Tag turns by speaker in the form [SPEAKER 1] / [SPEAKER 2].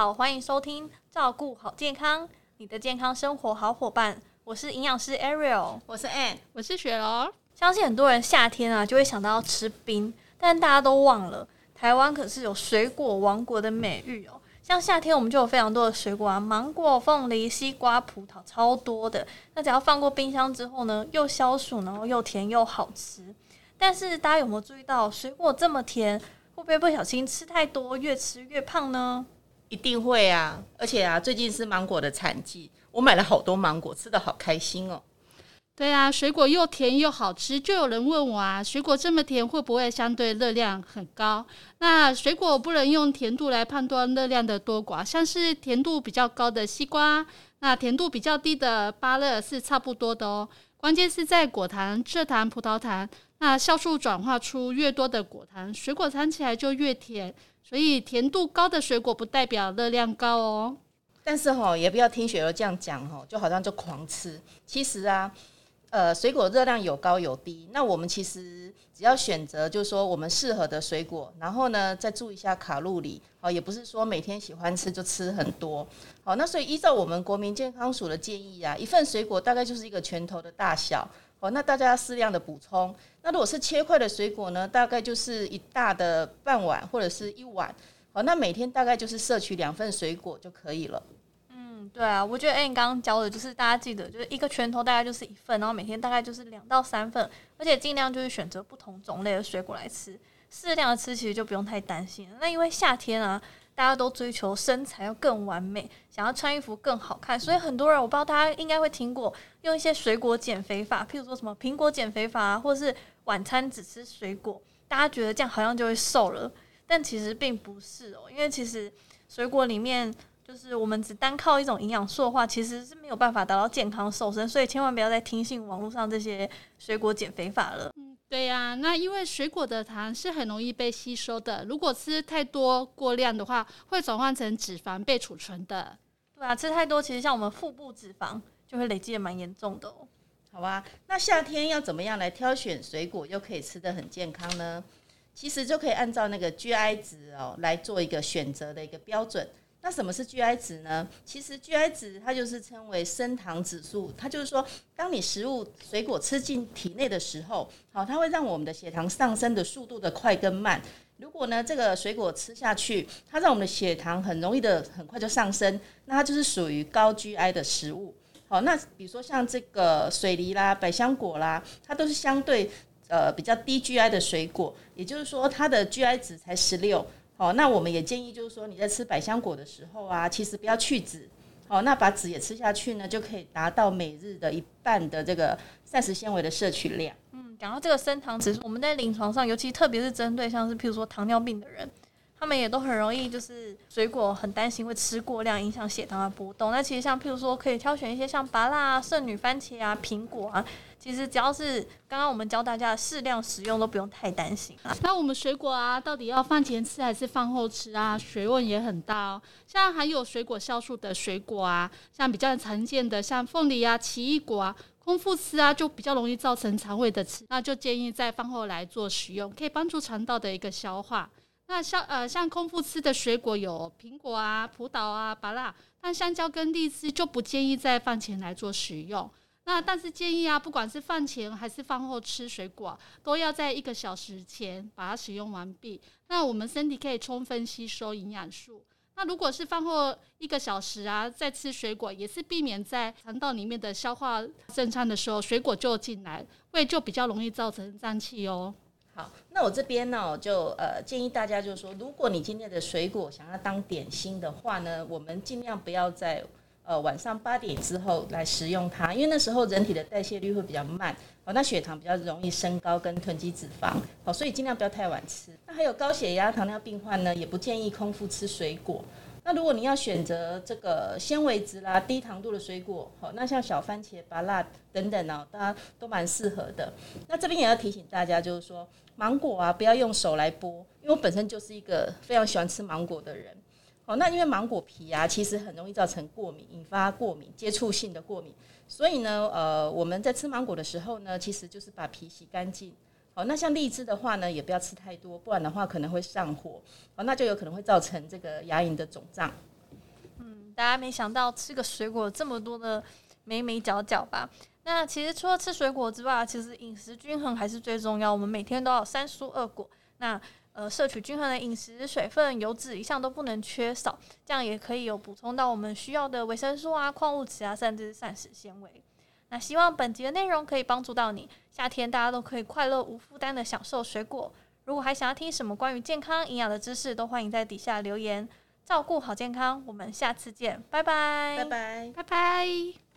[SPEAKER 1] 好，欢迎收听《照顾好健康》，你的健康生活好伙伴。我是营养师 Ariel，
[SPEAKER 2] 我是 Ann，
[SPEAKER 3] 我是雪柔。
[SPEAKER 1] 相信很多人夏天啊就会想到要吃冰，但大家都忘了，台湾可是有水果王国的美誉哦。像夏天我们就有非常多的水果啊，芒果、凤梨、西瓜、葡萄，超多的。那只要放过冰箱之后呢，又消暑，然后又甜又好吃。但是大家有没有注意到，水果这么甜，会不会不小心吃太多，越吃越胖呢？
[SPEAKER 2] 一定会啊！而且啊，最近是芒果的产季，我买了好多芒果，吃的好开心哦。
[SPEAKER 3] 对啊，水果又甜又好吃，就有人问我啊，水果这么甜，会不会相对热量很高？那水果不能用甜度来判断热量的多寡，像是甜度比较高的西瓜，那甜度比较低的芭乐是差不多的哦。关键是在果糖、蔗糖、葡萄糖，那酵素转化出越多的果糖，水果尝起来就越甜。所以甜度高的水果不代表热量高哦，
[SPEAKER 2] 但是哈也不要听雪儿这样讲哈，就好像就狂吃。其实啊，呃，水果热量有高有低，那我们其实只要选择就是说我们适合的水果，然后呢再注意一下卡路里，哦，也不是说每天喜欢吃就吃很多。好，那所以依照我们国民健康署的建议啊，一份水果大概就是一个拳头的大小。哦，那大家适量的补充。那如果是切块的水果呢，大概就是一大的半碗或者是一碗。好，那每天大概就是摄取两份水果就可以了。
[SPEAKER 1] 嗯，对啊，我觉得哎，你刚刚教的就是大家记得，就是一个拳头大概就是一份，然后每天大概就是两到三份，而且尽量就是选择不同种类的水果来吃，适量的吃，其实就不用太担心。那因为夏天啊。大家都追求身材要更完美，想要穿衣服更好看，所以很多人我不知道大家应该会听过用一些水果减肥法，譬如说什么苹果减肥法啊，或是晚餐只吃水果，大家觉得这样好像就会瘦了，但其实并不是哦，因为其实水果里面就是我们只单靠一种营养素的话，其实是没有办法达到健康瘦身，所以千万不要再听信网络上这些水果减肥法了。
[SPEAKER 3] 对呀，那因为水果的糖是很容易被吸收的，如果吃太多过量的话，会转换成脂肪被储存的。
[SPEAKER 1] 对啊，吃太多其实像我们腹部脂肪就会累积的蛮严重的哦。
[SPEAKER 2] 好吧，那夏天要怎么样来挑选水果又可以吃的很健康呢？其实就可以按照那个 GI 值哦来做一个选择的一个标准。那什么是 GI 值呢？其实 GI 值它就是称为升糖指数，它就是说，当你食物水果吃进体内的时候，好，它会让我们的血糖上升的速度的快跟慢。如果呢这个水果吃下去，它让我们的血糖很容易的很快就上升，那它就是属于高 GI 的食物。好，那比如说像这个水梨啦、百香果啦，它都是相对呃比较低 GI 的水果，也就是说它的 GI 值才十六。哦，那我们也建议，就是说你在吃百香果的时候啊，其实不要去籽，哦，那把籽也吃下去呢，就可以达到每日的一半的这个膳食纤维的摄取量。
[SPEAKER 1] 嗯，讲到这个升糖指数，我们在临床上，尤其特别是针对像是譬如说糖尿病的人，他们也都很容易就是水果很担心会吃过量，影响血糖的波动。那其实像譬如说，可以挑选一些像芭乐、圣女番茄啊、苹果啊。其实只要是刚刚我们教大家适量食用，都不用太担心啊。
[SPEAKER 3] 那我们水果啊，到底要饭前吃还是饭后吃啊？学问也很大哦。像含有水果酵素的水果啊，像比较常见的像凤梨啊、奇异果啊、空腹吃啊，就比较容易造成肠胃的吃，那就建议在饭后来做食用，可以帮助肠道的一个消化。那像呃像空腹吃的水果有苹果啊、葡萄啊、芭乐，但香蕉跟荔枝就不建议在饭前来做食用。那但是建议啊，不管是饭前还是饭后吃水果，都要在一个小时前把它使用完毕。那我们身体可以充分吸收营养素。那如果是饭后一个小时啊，再吃水果，也是避免在肠道里面的消化正常的时候，水果就进来，胃就比较容易造成胀气哦。
[SPEAKER 2] 好，那我这边呢，就呃建议大家就是说，如果你今天的水果想要当点心的话呢，我们尽量不要在。呃，晚上八点之后来食用它，因为那时候人体的代谢率会比较慢，哦，那血糖比较容易升高跟囤积脂肪，好，所以尽量不要太晚吃。那还有高血压、糖尿病患呢，也不建议空腹吃水果。那如果你要选择这个纤维质啦、低糖度的水果，好，那像小番茄、芭辣等等呢，大家都蛮适合的。那这边也要提醒大家，就是说芒果啊，不要用手来剥，因为我本身就是一个非常喜欢吃芒果的人。哦，那因为芒果皮啊，其实很容易造成过敏，引发过敏、接触性的过敏。所以呢，呃，我们在吃芒果的时候呢，其实就是把皮洗干净。好，那像荔枝的话呢，也不要吃太多，不然的话可能会上火。哦，那就有可能会造成这个牙龈的肿胀。
[SPEAKER 1] 嗯大家没想到吃个水果这么多的美美角角吧？那其实除了吃水果之外，其实饮食均衡还是最重要。我们每天都要三蔬二果，那呃摄取均衡的饮食，水分、油脂一项都不能缺少，这样也可以有补充到我们需要的维生素啊、矿物质啊，甚至是膳食纤维。那希望本集的内容可以帮助到你，夏天大家都可以快乐无负担的享受水果。如果还想要听什么关于健康营养的知识，都欢迎在底下留言。照顾好健康，我们下次见，拜拜，
[SPEAKER 2] 拜拜。
[SPEAKER 3] 拜拜。